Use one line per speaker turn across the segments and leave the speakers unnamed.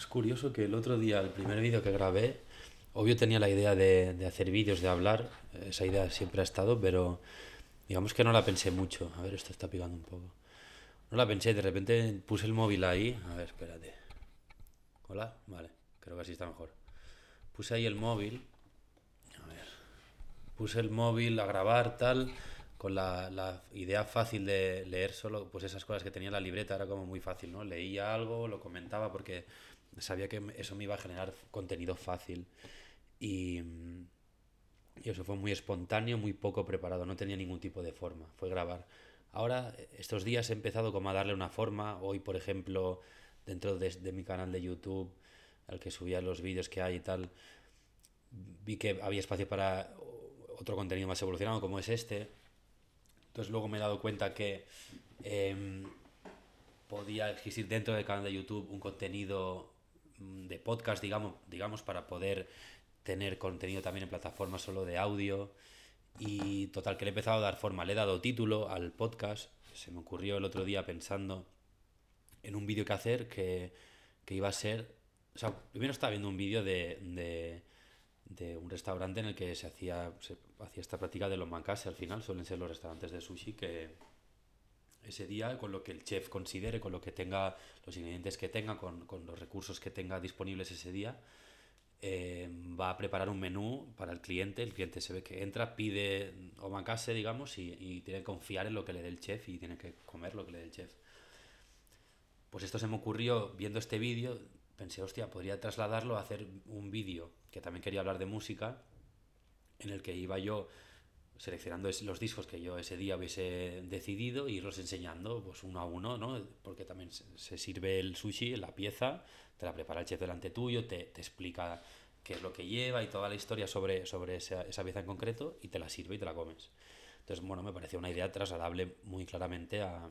es curioso que el otro día, el primer vídeo que grabé, obvio tenía la idea de, de hacer vídeos, de hablar, esa idea siempre ha estado, pero digamos que no la pensé mucho. A ver, esto está picando un poco. No la pensé, de repente puse el móvil ahí. A ver, espérate. Hola, vale, creo que así está mejor. Puse ahí el móvil. A ver. Puse el móvil a grabar, tal con la, la, idea fácil de leer solo pues esas cosas que tenía en la libreta era como muy fácil, ¿no? Leía algo, lo comentaba porque sabía que eso me iba a generar contenido fácil y, y eso fue muy espontáneo, muy poco preparado, no tenía ningún tipo de forma, fue grabar. Ahora, estos días he empezado como a darle una forma, hoy por ejemplo, dentro de, de mi canal de YouTube, al que subía los vídeos que hay y tal, vi que había espacio para otro contenido más evolucionado como es este, entonces luego me he dado cuenta que eh, podía existir dentro del canal de YouTube un contenido de podcast, digamos, digamos, para poder tener contenido también en plataformas solo de audio. Y total, que le he empezado a dar forma. Le he dado título al podcast. Se me ocurrió el otro día pensando en un vídeo que hacer que, que iba a ser... O sea, primero estaba viendo un vídeo de, de de un restaurante en el que se hacía, se hacía esta práctica de los mancase al final, suelen ser los restaurantes de sushi que ese día, con lo que el chef considere, con lo que tenga, los ingredientes que tenga, con, con los recursos que tenga disponibles ese día, eh, va a preparar un menú para el cliente. El cliente se ve que entra, pide omakase, digamos, y, y tiene que confiar en lo que le dé el chef y tiene que comer lo que le dé el chef. Pues esto se me ocurrió viendo este vídeo, pensé, hostia, podría trasladarlo a hacer un vídeo, que también quería hablar de música, en el que iba yo seleccionando los discos que yo ese día hubiese decidido e irlos enseñando pues uno a uno, ¿no? Porque también se, sirve el sushi, la pieza, te la prepara el chef delante tuyo, te, te explica qué es lo que lleva y toda la historia sobre, sobre esa, esa, pieza en concreto y te la sirve y te la comes. Entonces, bueno, me pareció una idea trasladable muy claramente a,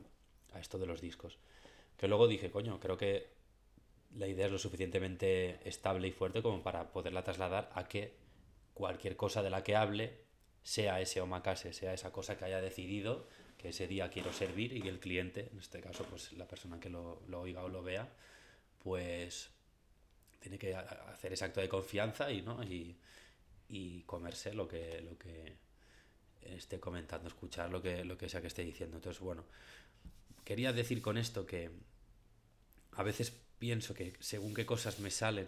a esto de los discos. Que luego dije, coño, creo que la idea es lo suficientemente estable y fuerte como para poderla trasladar a que cualquier cosa de la que hable sea ese omakase, sea esa cosa que haya decidido que ese día quiero servir y que el cliente, en este caso pues la persona que lo, lo oiga o lo vea, pues tiene que hacer ese acto de confianza y, ¿no? y, y comerse lo que, lo que esté comentando, escuchar lo que, lo que sea que esté diciendo. Entonces, bueno, quería decir con esto que a veces pienso que según qué cosas me salen,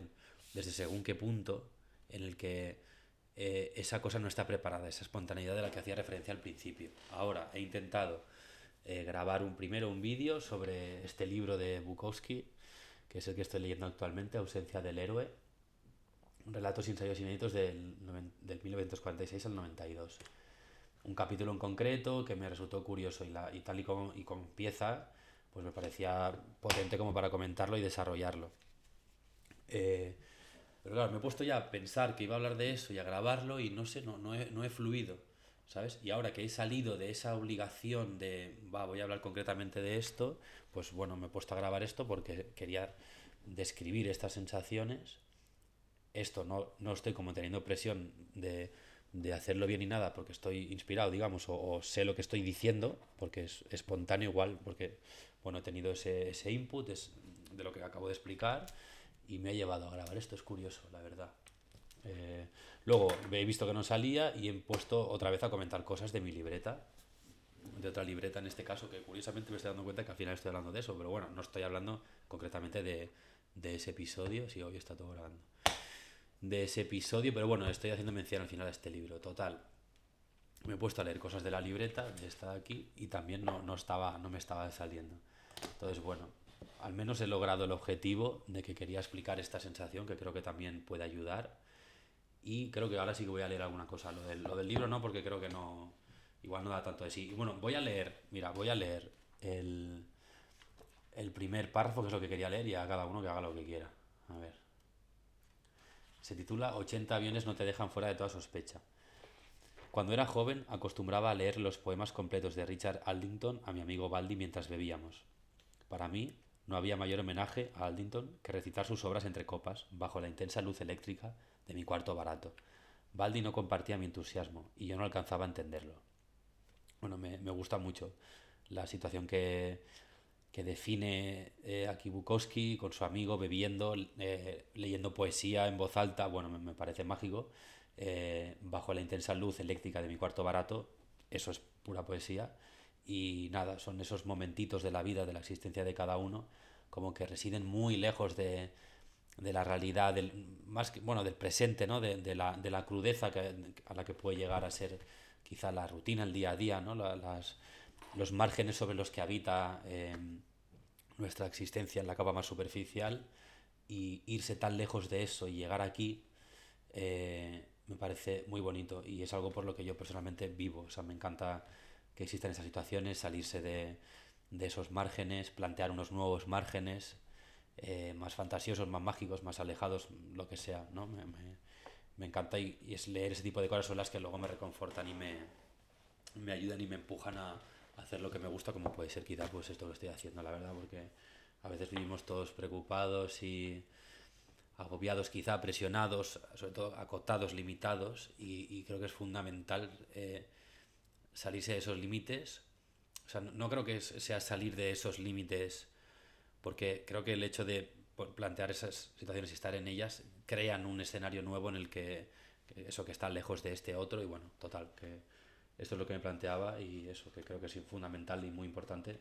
desde según qué punto, en el que eh, esa cosa no está preparada, esa espontaneidad de la que hacía referencia al principio. Ahora he intentado eh, grabar un primero un vídeo sobre este libro de Bukowski, que es el que estoy leyendo actualmente, Ausencia del héroe, relatos y ensayos inéditos del, del 1946 al 92. Un capítulo en concreto que me resultó curioso y, la, y tal y como, y como empieza, pues me parecía potente como para comentarlo y desarrollarlo. Eh, pero claro, me he puesto ya a pensar que iba a hablar de eso y a grabarlo y no sé, no, no, he, no he fluido, ¿sabes? Y ahora que he salido de esa obligación de, va, voy a hablar concretamente de esto, pues bueno, me he puesto a grabar esto porque quería describir estas sensaciones. Esto no, no estoy como teniendo presión de, de hacerlo bien y nada porque estoy inspirado, digamos, o, o sé lo que estoy diciendo, porque es espontáneo igual, porque bueno, he tenido ese, ese input es de lo que acabo de explicar y me ha llevado a grabar. Esto es curioso, la verdad. Eh, luego he visto que no salía y he puesto otra vez a comentar cosas de mi libreta, de otra libreta en este caso, que curiosamente me estoy dando cuenta que al final estoy hablando de eso, pero bueno, no estoy hablando concretamente de, de ese episodio, si hoy está todo grabando. De ese episodio, pero bueno, estoy haciendo mención al final a este libro. Total, me he puesto a leer cosas de la libreta, de esta de aquí, y también no, no, estaba, no me estaba saliendo. Entonces, bueno, al menos he logrado el objetivo de que quería explicar esta sensación, que creo que también puede ayudar. Y creo que ahora sí que voy a leer alguna cosa. Lo del, lo del libro no, porque creo que no. Igual no da tanto de sí. Bueno, voy a leer, mira, voy a leer el, el primer párrafo, que es lo que quería leer, y a cada uno que haga lo que quiera. A ver. Se titula 80 aviones no te dejan fuera de toda sospecha. Cuando era joven acostumbraba a leer los poemas completos de Richard Aldington a mi amigo Baldi mientras bebíamos. Para mí, no había mayor homenaje a Aldington que recitar sus obras entre copas, bajo la intensa luz eléctrica de mi cuarto barato. Baldi no compartía mi entusiasmo y yo no alcanzaba a entenderlo. Bueno, me, me gusta mucho la situación que, que define eh, aquí Bukowski con su amigo bebiendo, eh, leyendo poesía en voz alta, bueno, me, parece mágico, eh, bajo la intensa luz eléctrica de mi cuarto barato, eso es pura poesía, y nada, son esos momentitos de la vida, de la existencia de cada uno, como que residen muy lejos de, de la realidad, del, más que, bueno, del presente, ¿no? de, de, la, de la crudeza que, a la que puede llegar a ser quizá la rutina, el día a día, ¿no? las, los márgenes sobre los que habita eh, nuestra existencia en la capa más superficial y irse tan lejos de eso y llegar aquí eh, me parece muy bonito y es algo por lo que yo personalmente vivo. O sea, me encanta que existan esas situaciones, salirse de, de esos márgenes, plantear unos nuevos márgenes eh, más fantasiosos, más mágicos, más alejados, lo que sea, ¿no? Me, me, me encanta y, y, es leer ese tipo de cosas son las que luego me reconfortan y me, me ayudan y me empujan a, hacer lo que me gusta, como puede ser quizá pues esto que estoy haciendo, la verdad, porque a veces vivimos todos preocupados y agobiados, quizá presionados, sobre todo acotados, limitados, y, creo que es fundamental eh, salirse de esos límites. O sea, no, creo que sea salir de esos límites, porque creo que el hecho de plantear esas situaciones y estar en ellas crean un escenario nuevo en el que, que eso que está lejos de este otro, y bueno, total, que esto es lo que me planteaba y eso que creo que es fundamental y muy importante.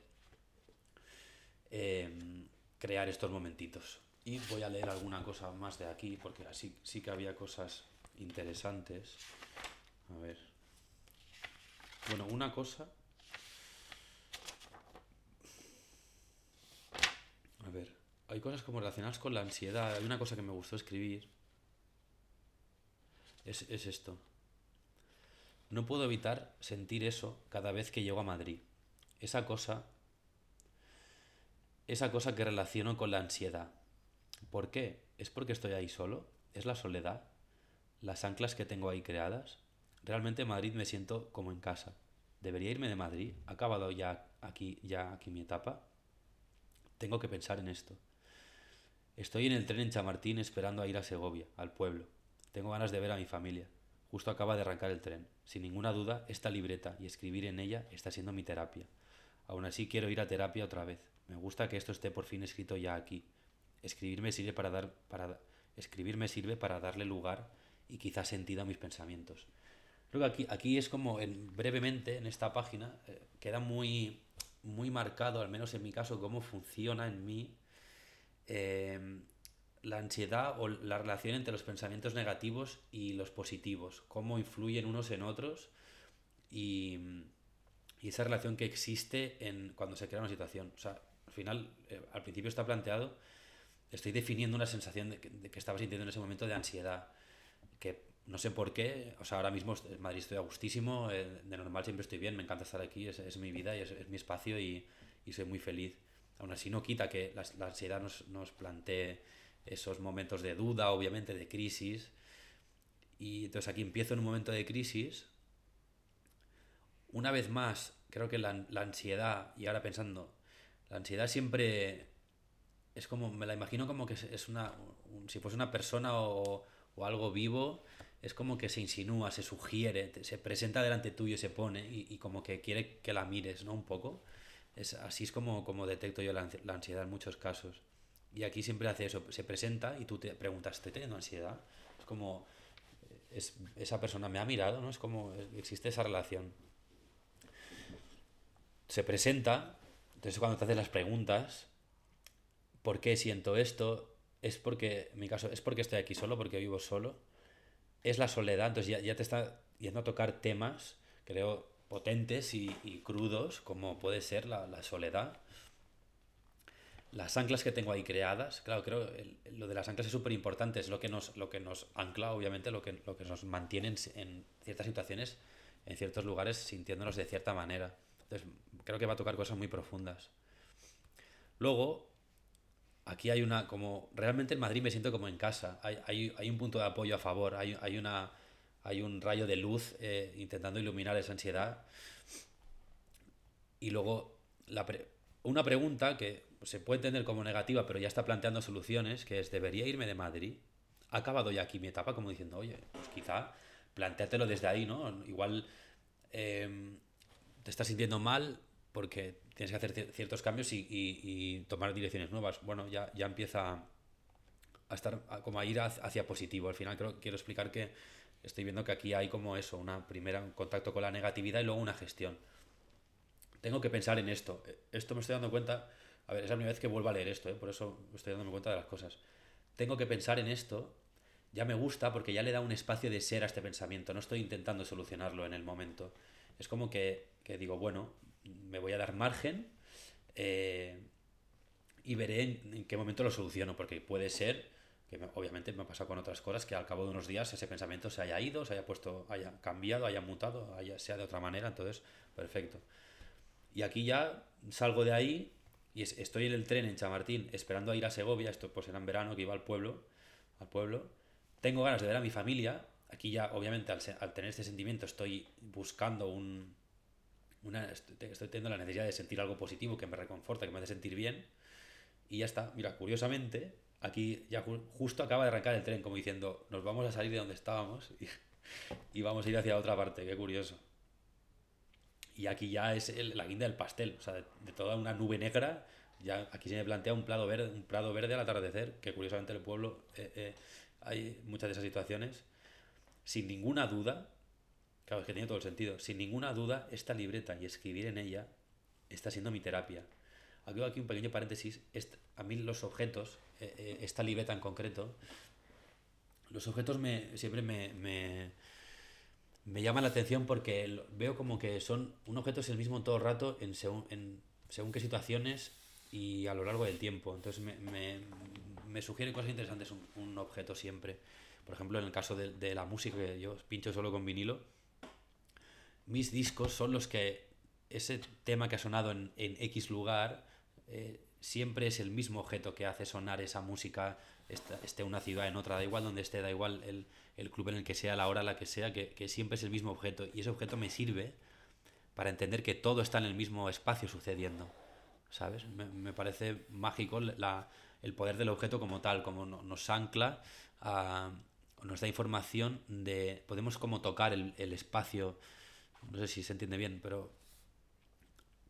Eh, crear estos momentitos. Y voy a leer alguna cosa más de aquí porque así sí que había cosas interesantes. A ver. Bueno, una cosa. A ver, hay cosas como relacionadas con la ansiedad. Hay una cosa que me gustó escribir. Es, es esto. No puedo evitar sentir eso cada vez que llego a Madrid. Esa cosa, esa cosa que relaciono con la ansiedad. ¿Por qué? ¿Es porque estoy ahí solo? ¿Es la soledad? ¿Las anclas que tengo ahí creadas? Realmente en Madrid me siento como en casa. ¿Debería irme de Madrid? ¿Ha acabado ya aquí, ya aquí mi etapa? Tengo que pensar en esto. Estoy en el tren en Chamartín esperando a ir a Segovia, al pueblo. Tengo ganas de ver a mi familia. Justo acaba de arrancar el tren. Sin ninguna duda, esta libreta y escribir en ella está siendo mi terapia. Aún así quiero ir a terapia otra vez. Me gusta que esto esté por fin escrito ya aquí. Escribir me sirve para dar para escribir me sirve para darle lugar y quizás sentido a mis pensamientos. Creo que aquí, aquí es como en, brevemente en esta página eh, queda muy muy marcado, al menos en mi caso, cómo funciona en mí eh, la ansiedad o la relación entre los pensamientos negativos y los positivos, cómo influyen unos en otros y, y esa relación que existe en cuando se crea una situación. O sea, al final, eh, al principio está planteado, estoy definiendo una sensación de que, de que, estaba sintiendo en ese momento de ansiedad, que no sé por qué, o sea, ahora mismo en Madrid estoy a gustísimo, eh, de normal siempre estoy bien, me encanta estar aquí, es, es mi vida y es, mi espacio y, y, soy muy feliz. Aún así no quita que la, ansiedad nos, nos plantee esos momentos de duda, obviamente, de crisis. Y entonces aquí empiezo en un momento de crisis. Una vez más, creo que la, la ansiedad, y ahora pensando, la ansiedad siempre es como, me la imagino como que es una, un, si fuese una persona o, o, algo vivo, es como que se insinúa, se sugiere, se presenta delante tuyo y se pone y, y, como que quiere que la mires, ¿no? Un poco. Es, así es como, como detecto yo la, la ansiedad en muchos casos. Y aquí siempre hace eso, se presenta y tú te preguntas, ¿estoy teniendo ansiedad? Es como, es, esa persona me ha mirado, ¿no? Es como, existe esa relación. Se presenta, entonces cuando te haces las preguntas, ¿por qué siento esto? Es porque, mi caso, es porque estoy aquí solo, porque vivo solo. Es la soledad, entonces ya, ya te está yendo a tocar temas, creo, potentes y, y crudos, como puede ser la, la soledad las anclas que tengo ahí creadas, claro, creo el, lo de las anclas es súper importante, es lo que nos, lo que nos ancla, obviamente, lo que, lo que nos mantiene en, en, ciertas situaciones, en ciertos lugares, sintiéndonos de cierta manera. Entonces, creo que va a tocar cosas muy profundas. Luego, aquí hay una, como, realmente en Madrid me siento como en casa, hay, hay, hay un punto de apoyo a favor, hay, hay, una, hay un rayo de luz eh, intentando iluminar esa ansiedad. Y luego, una pregunta que se puede entender como negativa, pero ya está planteando soluciones, que es, ¿debería irme de Madrid? ¿Ha acabado ya aquí mi etapa? Como diciendo, oye, pues quizá planteátelo desde ahí, ¿no? Igual eh, te estás sintiendo mal, porque tienes que hacer ciertos cambios y, tomar direcciones nuevas. Bueno, ya, ya empieza a estar como a ir hacia positivo. Al final creo, quiero explicar que estoy viendo que aquí hay como eso, una primera un contacto con la negatividad y luego una gestión. Tengo que pensar en esto. Esto me estoy dando cuenta, a ver, es la primera vez que vuelvo a leer esto, ¿eh? por eso estoy dándome cuenta de las cosas. Tengo que pensar en esto, ya me gusta porque ya le da un espacio de ser a este pensamiento, no estoy intentando solucionarlo en el momento. Es como que, que digo, bueno, me voy a dar margen eh, y veré en, qué momento lo soluciono, porque puede ser que obviamente me ha pasado con otras cosas que al cabo de unos días ese pensamiento se haya ido, se haya puesto, haya cambiado, haya mutado, haya, sea de otra manera, entonces, perfecto. Y aquí ya salgo de ahí y estoy en el tren en Chamartín esperando a ir a Segovia, esto pues era en verano que iba al pueblo, al pueblo. Tengo ganas de ver a mi familia, aquí ya obviamente al, al tener este sentimiento estoy buscando un, una, estoy, teniendo la necesidad de sentir algo positivo que me reconforta, que me hace sentir bien. Y ya está. Mira, curiosamente, aquí ya justo acaba de arrancar el tren, como diciendo, nos vamos a salir de donde estábamos y, vamos a ir hacia otra parte. Qué curioso. Y aquí ya es la guinda del pastel, o sea, de, toda una nube negra, ya aquí se me plantea un prado verde, un prado verde al atardecer, que curiosamente en el pueblo eh, eh, hay muchas de esas situaciones. Sin ninguna duda, Claro, es que tiene todo el sentido. Sin ninguna duda, esta libreta y escribir en ella está siendo mi terapia. Hago aquí un pequeño paréntesis. A mí los objetos, eh, eh, esta libreta en concreto, los objetos me, siempre me, me, me llaman la atención porque veo como que son un objeto es el mismo todo el rato en según, en según qué situaciones y a lo largo del tiempo. Entonces me, me, me sugiere cosas interesantes un, un, objeto siempre. Por ejemplo, en el caso de, de la música, que yo pincho solo con vinilo, mis discos son los que ese tema que ha sonado en, X lugar eh, siempre es el mismo objeto que hace sonar esa música, esté una ciudad en otra, da igual donde esté, da igual el, club en el que sea, la hora en la que sea, que, siempre es el mismo objeto. Y ese objeto me sirve para entender que todo está en el mismo espacio sucediendo. ¿Sabes? Me, parece mágico la, el poder del objeto como tal, como nos ancla, nos da información de... Podemos como tocar el, el espacio no sé si se entiende bien, pero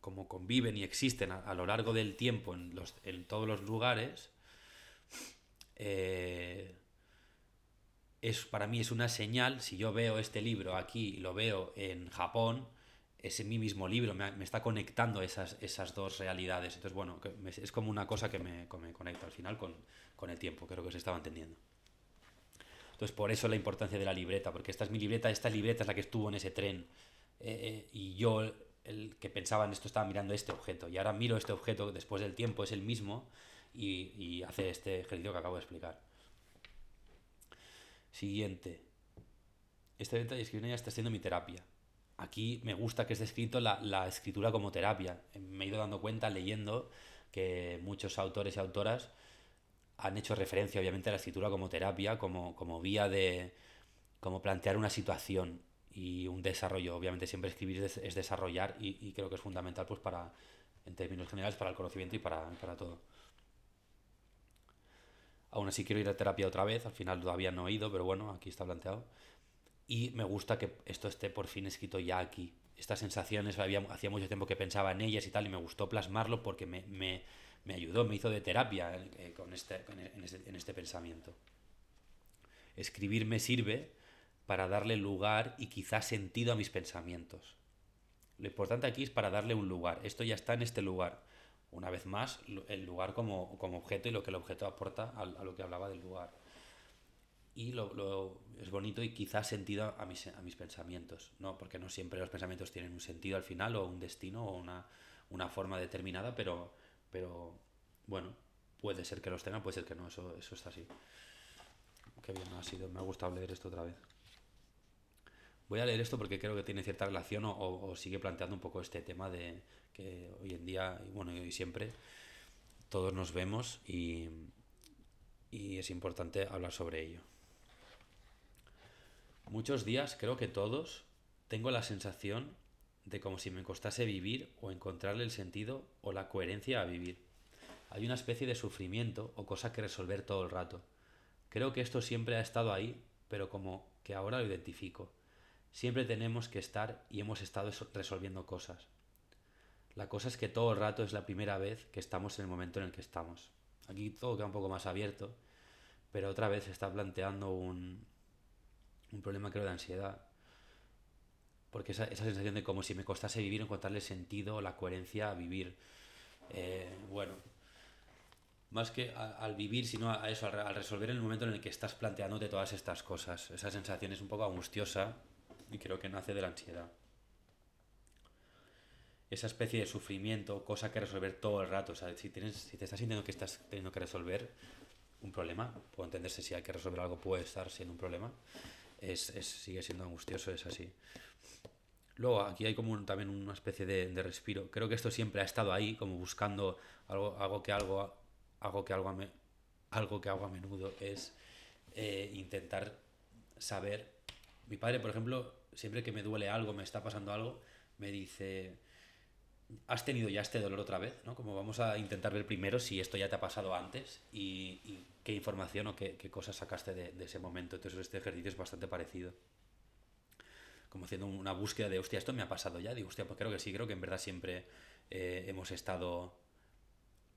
como conviven y existen a, lo largo del tiempo en, los, en todos los lugares, eh, es, para mí es una señal, si yo veo este libro aquí y lo veo en Japón, es en mi mismo libro, me, está conectando esas, esas dos realidades. Entonces, bueno, es como una cosa que me, me conecta al final con, con, el tiempo, creo que se estaba entendiendo. Entonces, por eso la importancia de la libreta, porque esta es mi libreta, esta libreta es la que estuvo en ese tren eh, y yo, el que pensaba en esto, estaba mirando este objeto. Y ahora miro este objeto después del tiempo, es el mismo, y, hace este ejercicio que acabo de explicar. Siguiente. Este detalle escribir ya está siendo mi terapia. Aquí me gusta que esté escrito la, escritura como terapia. Me he ido dando cuenta leyendo que muchos autores y autoras han hecho referencia obviamente a la escritura como terapia, como, como vía de como plantear una situación y un desarrollo. Obviamente siempre escribir es, desarrollar y, creo que es fundamental pues para, en términos generales, para el conocimiento y para, para todo. Aún así quiero ir a terapia otra vez, al final todavía no he ido, pero bueno, aquí está planteado. Y me gusta que esto esté por fin escrito ya aquí. Estas sensaciones, había, hacía mucho tiempo que pensaba en ellas y tal, y me gustó plasmarlo porque me, me, me ayudó, me hizo de terapia eh, con este, en, este, en este pensamiento. Escribir me sirve para darle lugar y quizás sentido a mis pensamientos. Lo importante aquí es para darle un lugar. Esto ya está en este lugar. Una vez más, el lugar como, objeto y lo que el objeto aporta a, lo que hablaba del lugar. Y lo, es bonito y quizás sentido a mis, a mis pensamientos, ¿no? Porque no siempre los pensamientos tienen un sentido al final o un destino o una, una forma determinada, pero, pero bueno, puede ser que los tengan, puede ser que no, eso, eso está así. Qué bien ha sido, me ha gustado leer esto otra vez. Voy a leer esto porque creo que tiene cierta relación o, sigue planteando un poco este tema de que hoy en día, y bueno, y siempre, todos nos vemos y, y es importante hablar sobre ello. Muchos días, creo que todos, tengo la sensación de como si me costase vivir o encontrarle el sentido o la coherencia a vivir. Hay una especie de sufrimiento o cosa que resolver todo el rato. Creo que esto siempre ha estado ahí, pero como que ahora lo identifico. Siempre tenemos que estar y hemos estado resolviendo cosas. La cosa es que todo el rato es la primera vez que estamos en el momento en el que estamos. Aquí todo queda un poco más abierto, pero otra vez se está planteando un, un problema creo de ansiedad. Porque esa, esa sensación de como si me costase vivir, encontrarle sentido, la coherencia a vivir. Eh, bueno, más que al vivir, sino a, eso, al, resolver en el momento en el que estás planteándote todas estas cosas. Esa sensación es un poco angustiosa y creo que nace de la ansiedad. Esa especie de sufrimiento, cosa que resolver todo el rato. O sea, si, tienes, si te estás sintiendo que estás teniendo que resolver un problema, puedo entenderse si hay que resolver algo, puede estar siendo un problema es, sigue siendo angustioso, es así. Luego, aquí hay como también una especie de, respiro. Creo que esto siempre ha estado ahí, como buscando algo, algo que algo, algo que algo, a algo que hago a menudo es eh, intentar saber. Mi padre, por ejemplo, siempre que me duele algo, me está pasando algo, me dice, has tenido ya este dolor otra vez, ¿no? Como vamos a intentar ver primero si esto ya te ha pasado antes y, qué información o qué, cosas sacaste de, ese momento. Entonces este ejercicio es bastante parecido. Como haciendo una búsqueda de, hostia, esto me ha pasado ya. Digo, hostia, pues creo que sí, creo que en verdad siempre eh, hemos estado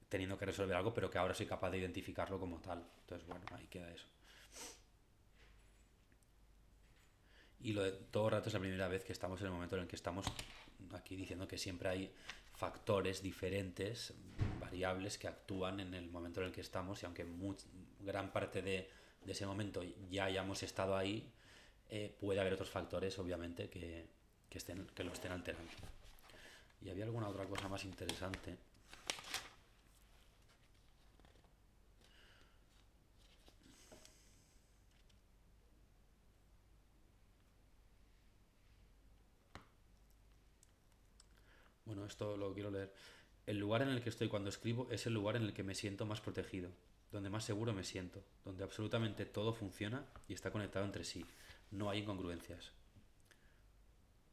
teniendo que resolver algo, pero que ahora soy capaz de identificarlo como tal. Entonces, bueno, ahí queda eso. Y lo de todo el rato es la primera vez que estamos en el momento en el que estamos aquí diciendo que siempre hay factores diferentes, variables que actúan en el momento en el que estamos y aunque gran parte de, ese momento ya hayamos estado ahí, eh, puede haber otros factores obviamente que, estén, que lo estén alterando. Y había alguna otra cosa más interesante. Esto lo quiero leer. El lugar en el que estoy cuando escribo es el lugar en el que me siento más protegido, donde más seguro me siento, donde absolutamente todo funciona y está conectado entre sí. No hay incongruencias.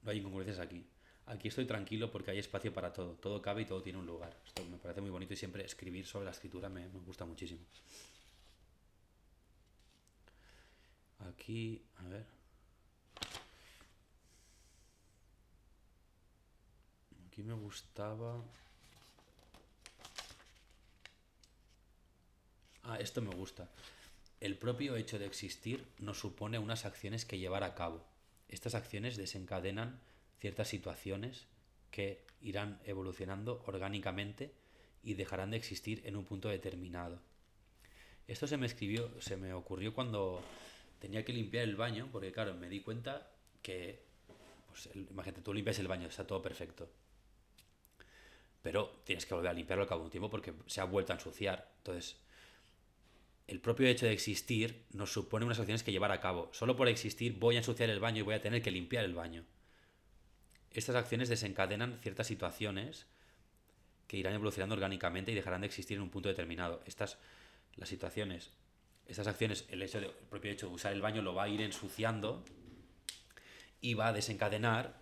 No hay incongruencias aquí. Aquí estoy tranquilo porque hay espacio para todo. Todo cabe y todo tiene un lugar. Esto me parece muy bonito y siempre escribir sobre la escritura me, me gusta muchísimo. Aquí, a ver. Aquí me gustaba... Ah, esto me gusta. El propio hecho de existir nos supone unas acciones que llevar a cabo. Estas acciones desencadenan ciertas situaciones que irán evolucionando orgánicamente y dejarán de existir en un punto determinado. Esto se me escribió, se me ocurrió cuando tenía que limpiar el baño, porque claro, me di cuenta que, pues, imagínate, tú limpias el baño, está todo perfecto pero tienes que volver a limpiarlo al cabo de un tiempo porque se ha vuelto a ensuciar. Entonces, el propio hecho de existir nos supone unas acciones que llevar a cabo. Solo por existir voy a ensuciar el baño y voy a tener que limpiar el baño. Estas acciones desencadenan ciertas situaciones que irán evolucionando orgánicamente y dejarán de existir en un punto determinado. Estas, las situaciones, estas acciones, el, hecho de, el propio hecho de usar el baño lo va a ir ensuciando y va a desencadenar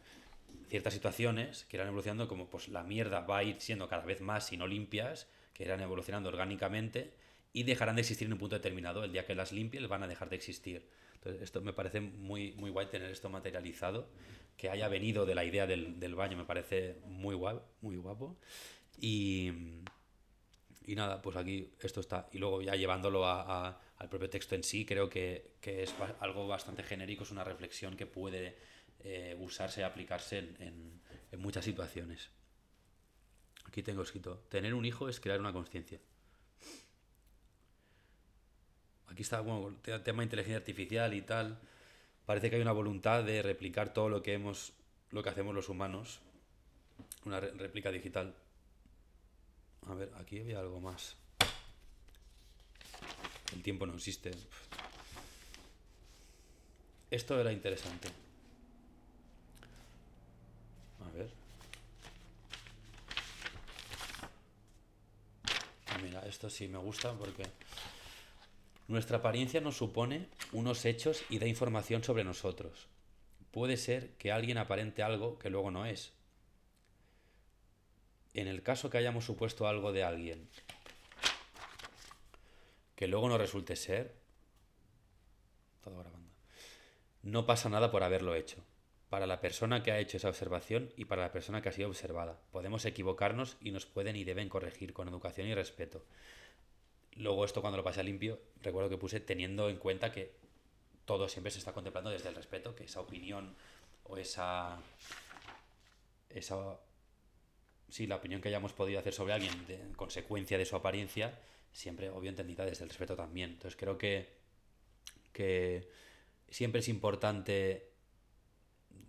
ciertas situaciones que irán evolucionando, como pues la mierda va a ir siendo cada vez más si no limpias, que irán evolucionando orgánicamente y dejarán de existir en un punto determinado. El día que las limpies van a dejar de existir. Entonces, esto me parece muy, muy guay tener esto materializado, que haya venido de la idea del, del baño, me parece muy guapo, muy guapo. Y, y nada, pues aquí esto está. Y luego ya llevándolo a, al propio texto en sí, creo que, que es algo bastante genérico, es una reflexión que puede eh, usarse aplicarse en, en, muchas situaciones. Aquí tengo escrito, tener un hijo es crear una conciencia. Aquí está, bueno, el tema de inteligencia artificial y tal. Parece que hay una voluntad de replicar todo lo que hemos, lo que hacemos los humanos. Una réplica digital. A ver, aquí había algo más. El tiempo no existe. Esto era interesante. A ver. Ah, mira, esto sí me gusta porque nuestra apariencia nos supone unos hechos y da información sobre nosotros. Puede ser que alguien aparente algo que luego no es. En el caso que hayamos supuesto algo de alguien que luego no resulte ser, todo no pasa nada por haberlo hecho para la persona que ha hecho esa observación y para la persona que ha sido observada. Podemos equivocarnos y nos pueden y deben corregir con educación y respeto. Luego esto cuando lo pasé a limpio, recuerdo que puse teniendo en cuenta que todo siempre se está contemplando desde el respeto, que esa opinión o esa esa sí, la opinión que hayamos podido hacer sobre alguien en consecuencia de su apariencia, siempre obvio entendida desde el respeto también. Entonces creo que que siempre es importante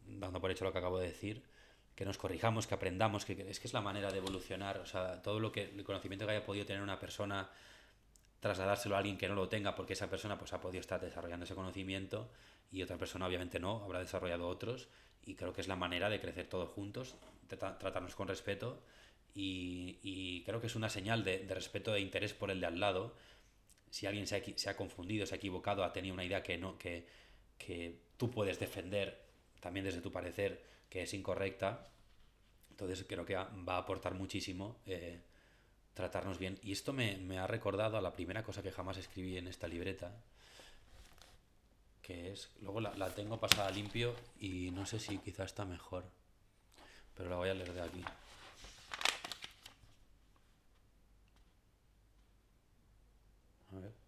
dando por hecho lo que acabo de decir, que nos corrijamos, que aprendamos, que, es que es la manera de evolucionar, o sea, todo lo que el conocimiento que haya podido tener una persona trasladárselo a alguien que no lo tenga porque esa persona pues ha podido estar desarrollando ese conocimiento y otra persona obviamente no, habrá desarrollado otros y creo que es la manera de crecer todos juntos, tratarnos con respeto y, creo que es una señal de, respeto e interés por el de al lado. Si alguien se ha, se ha, confundido, se ha equivocado, ha tenido una idea que, no, que, que tú puedes defender también desde tu parecer que es incorrecta, entonces creo que va a aportar muchísimo eh, tratarnos bien. Y esto me, ha recordado a la primera cosa que jamás escribí en esta libreta, que es, luego la, la tengo pasada limpio y no sé si quizá está mejor, pero la voy a leer de aquí. A ver.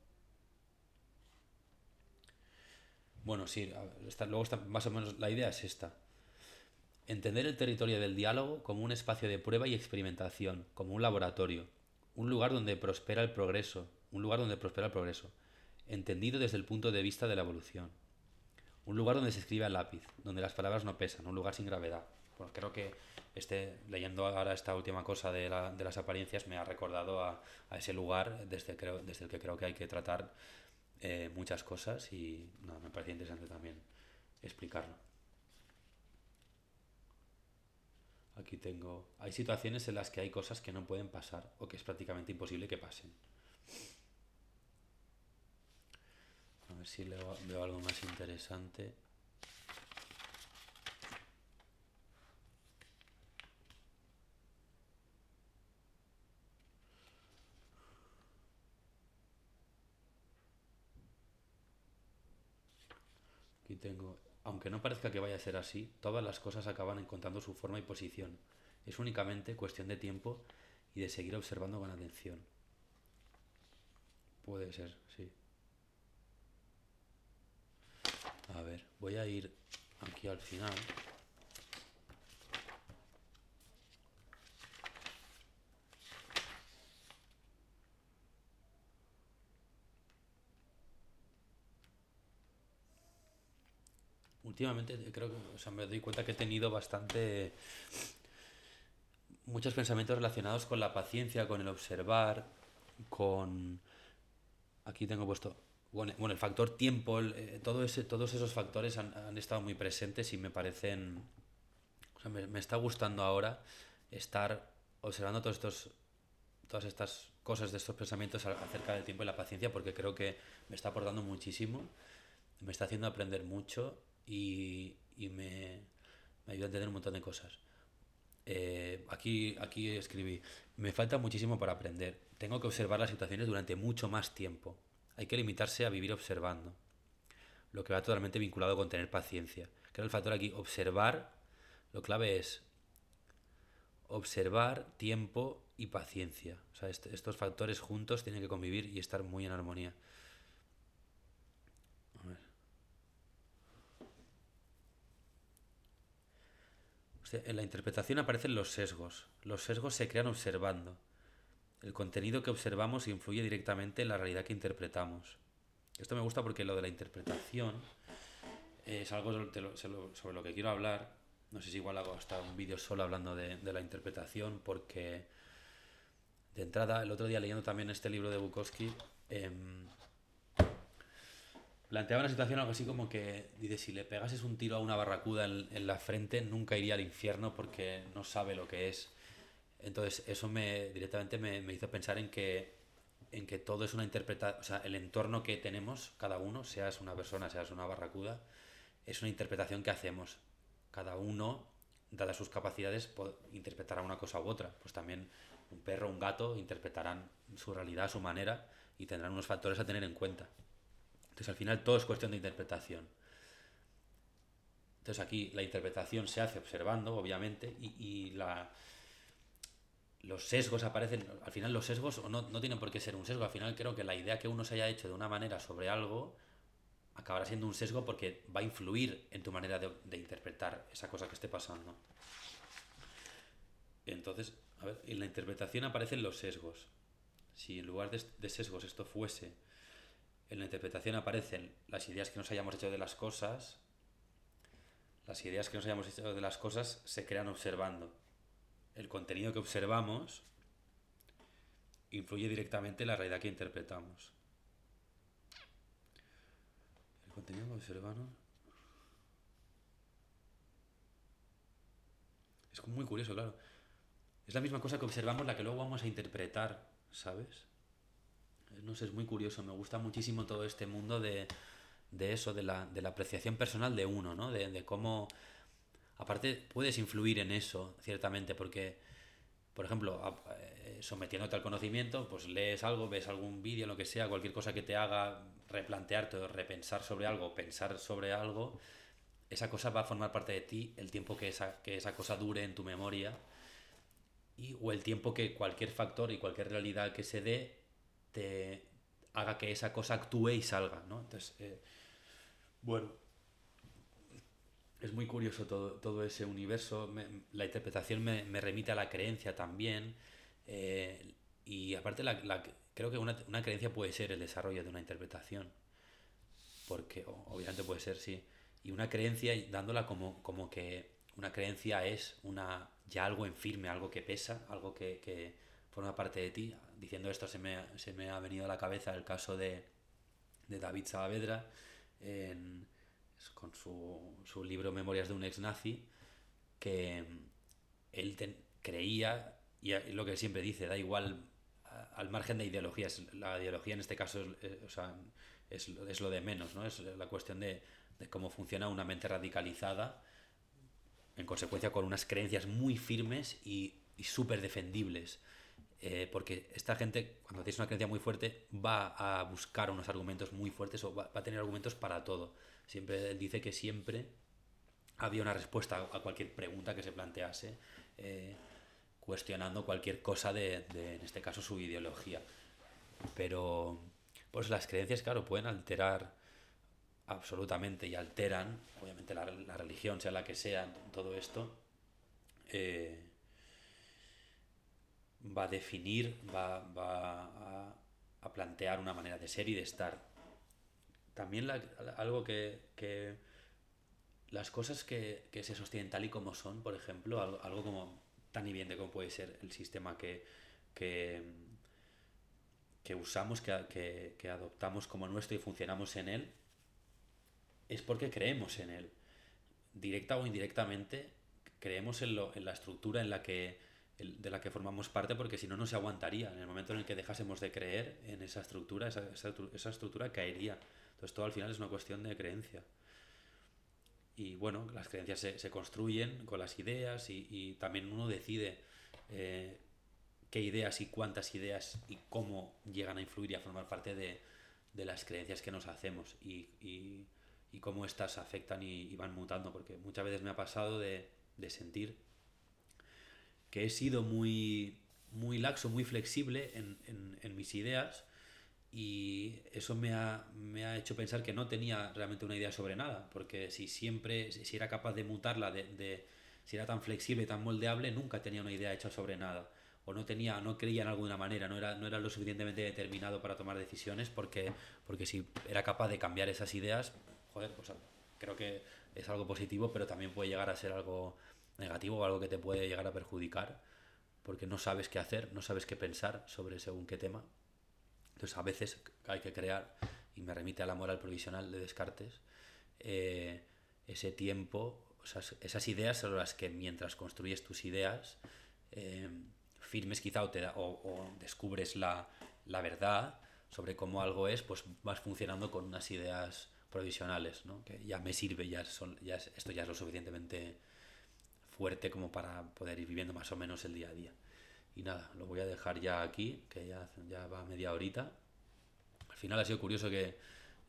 Bueno, sí, luego está, más o menos la idea es esta. Entender el territorio del diálogo como un espacio de prueba y experimentación, como un laboratorio, un lugar donde prospera el progreso, un lugar donde prospera el progreso, entendido desde el punto de vista de la evolución. Un lugar donde se escribe a lápiz, donde las palabras no pesan, un lugar sin gravedad. Pues creo que este, leyendo ahora esta última cosa de, las apariencias me ha recordado a, ese lugar desde, creo, desde el que creo que hay que tratar eh, muchas cosas y me parece interesante también explicarlo. Aquí tengo... Hay situaciones en las que hay cosas que no pueden pasar o que es prácticamente imposible que pasen. A ver si veo algo más interesante. Aquí tengo, aunque no parezca que vaya a ser así, todas las cosas acaban encontrando su forma y posición. Es únicamente cuestión de tiempo y de seguir observando con atención. Puede ser, sí. A ver, voy a ir aquí al final. Últimamente creo que o sea, me doy cuenta que he tenido bastante muchos pensamientos relacionados con la paciencia, con el observar, con aquí tengo puesto bueno, el factor tiempo, eh, todo ese, todos esos factores han, estado muy presentes y me parecen o sea, me, me, está gustando ahora estar observando todos estos todas estas cosas de estos pensamientos acerca del tiempo y la paciencia porque creo que me está aportando muchísimo me está haciendo aprender mucho y, me, ayuda a entender un montón de cosas. Eh, aquí, aquí escribí, me falta muchísimo para aprender. Tengo que observar las situaciones durante mucho más tiempo. Hay que limitarse a vivir observando. Lo que va totalmente vinculado con tener paciencia. Creo el factor aquí, observar, lo clave es observar, tiempo y paciencia. O sea, estos factores juntos tienen que convivir y estar muy en armonía. En la interpretación aparecen los sesgos. Los sesgos se crean observando. El contenido que observamos influye directamente en la realidad que interpretamos. Esto me gusta porque lo de la interpretación es algo sobre lo que quiero hablar. No sé si igual hago hasta un vídeo solo hablando de, la interpretación porque de entrada, el otro día leyendo también este libro de Bukowski, em, planteaba una situación algo así como que, dice, si le pegases un tiro a una barracuda en, la frente, nunca iría al infierno porque no sabe lo que es. Entonces, eso me directamente me, hizo pensar en que, en que todo es una interpretación, o sea, el entorno que tenemos, cada uno, seas una persona, seas una barracuda, es una interpretación que hacemos. Cada uno, dadas sus capacidades, interpretará una cosa u otra. Pues también un perro, un gato interpretarán su realidad su manera y tendrán unos factores a tener en cuenta. Entonces al final todo es cuestión de interpretación. Entonces aquí la interpretación se hace observando, obviamente, y, y la, los sesgos aparecen, al final los sesgos no, no tienen por qué ser un sesgo, al final creo que la idea que uno se haya hecho de una manera sobre algo acabará siendo un sesgo porque va a influir en tu manera de, interpretar esa cosa que esté pasando. Entonces, a ver, en la interpretación aparecen los sesgos. Si en lugar de sesgos esto fuese, en la interpretación aparecen las ideas que nos hayamos hecho de las cosas, las ideas que nos hayamos hecho de las cosas se crean observando el contenido que observamos influye directamente en la realidad que interpretamos. El contenido que observamos... Es muy curioso, claro. Es la misma cosa que observamos la que luego vamos a interpretar, ¿sabes? No sé, es muy curioso. Me gusta muchísimo todo este mundo de, de eso, de la, de la apreciación personal de uno, ¿no? De, de cómo Aparte, puedes influir en eso, ciertamente, porque, por ejemplo, eh, sometiéndote al conocimiento, pues lees algo, ves algún vídeo, lo que sea, cualquier cosa que te haga replantearte o repensar sobre algo, pensar sobre algo, esa cosa va a formar parte de ti el tiempo que esa, que esa cosa dure en tu memoria y, o el tiempo que cualquier factor y cualquier realidad que se dé te haga que esa cosa actúe y salga, ¿no? Entonces, eh, bueno, es muy curioso todo, todo ese universo. la interpretación me, me, remite a la creencia también. Eh, y aparte, la, la, creo que una, una, creencia puede ser el desarrollo de una interpretación. Porque obviamente puede ser, sí. Y una creencia, dándola como, como que una creencia es una ya algo en firme, algo que pesa, algo que, que forma parte de ti. Diciendo esto se me, se me ha venido a la cabeza el caso de, de David Saavedra en con su, su libro Memorias de un ex nazi, que él creía, y lo que siempre dice, da igual al margen de ideologías, la ideología en este caso es, eh, o sea, es, es, lo de menos, ¿no? es la cuestión de, de cómo funciona una mente radicalizada, en consecuencia con unas creencias muy firmes y, y súper defendibles. Eh, porque esta gente, cuando tienes una creencia muy fuerte, va a buscar unos argumentos muy fuertes o va, va, a tener argumentos para todo. Siempre dice que siempre había una respuesta a cualquier pregunta que se plantease, eh, cuestionando cualquier cosa de, de, en este caso, su ideología. Pero, pues las creencias, claro, pueden alterar absolutamente y alteran, obviamente la, la religión, sea la que sea, todo esto. Eh, va a definir, va, va a, a, plantear una manera de ser y de estar. También la, algo que, que, las cosas que, que, se sostienen tal y como son, por ejemplo, algo, algo como tan de como puede ser el sistema que, que, que usamos, que, que, que adoptamos como nuestro y funcionamos en él, es porque creemos en él. Directa o indirectamente, creemos en, lo, en la estructura en la que de la que formamos parte porque si no, no se aguantaría. En el momento en el que dejásemos de creer en esa estructura, esa, esa, estructura caería. Entonces todo al final es una cuestión de creencia. Y bueno, las creencias se, se construyen con las ideas y, y también uno decide eh, qué ideas y cuántas ideas y cómo llegan a influir y a formar parte de, de las creencias que nos hacemos y, y, y cómo éstas afectan y, y, van mutando. Porque muchas veces me ha pasado de, de sentir que he sido muy, muy laxo, muy flexible en, en, en mis ideas y eso me ha, me ha, hecho pensar que no tenía realmente una idea sobre nada, porque si siempre, si era capaz de mutarla, de, de, si era tan flexible, tan moldeable, nunca tenía una idea hecha sobre nada. O no tenía, no creía en alguna manera, no era, no era lo suficientemente determinado para tomar decisiones, porque, porque si era capaz de cambiar esas ideas, joder, pues creo que es algo positivo, pero también puede llegar a ser algo negativo o algo que te puede llegar a perjudicar porque no sabes qué hacer, no sabes qué pensar sobre según qué tema. Entonces a veces hay que crear, y me remite a la moral provisional de Descartes, eh, ese tiempo, esas, esas, ideas son las que mientras construyes tus ideas, eh, firmes quizá o, te da, o, descubres la, la, verdad sobre cómo algo es, pues vas funcionando con unas ideas provisionales, ¿no? que ya me sirve, ya, son, ya es, esto ya es lo suficientemente fuerte como para poder ir viviendo más o menos el día a día. Y nada, lo voy a dejar ya aquí, que ya, ya va media horita. Al final ha sido curioso que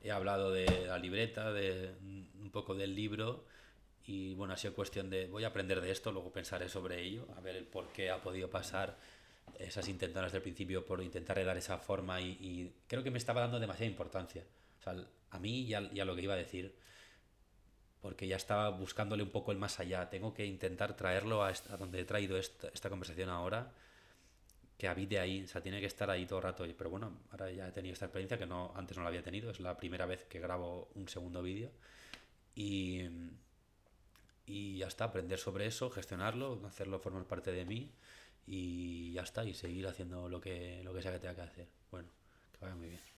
he hablado de la libreta, de un poco del libro y bueno, ha sido cuestión de, voy a aprender de esto, luego pensaré sobre ello, a ver el por qué ha podido pasar esas intentonas del principio por intentar dar esa forma y, creo que me estaba dando demasiada importancia. A mí ya, ya lo que iba a decir, porque ya estaba buscándole un poco el más allá. Tengo que intentar traerlo a, donde he traído esta, esta, conversación ahora, que habite ahí, o sea, tiene que estar ahí todo el rato. Pero bueno, ahora ya he tenido esta experiencia que no antes no la había tenido, es la primera vez que grabo un segundo vídeo. Y, y ya está, aprender sobre eso, gestionarlo, hacerlo formar parte de mí y ya está, y seguir haciendo lo que, lo que sea que tenga que hacer. Bueno, que vaya muy bien.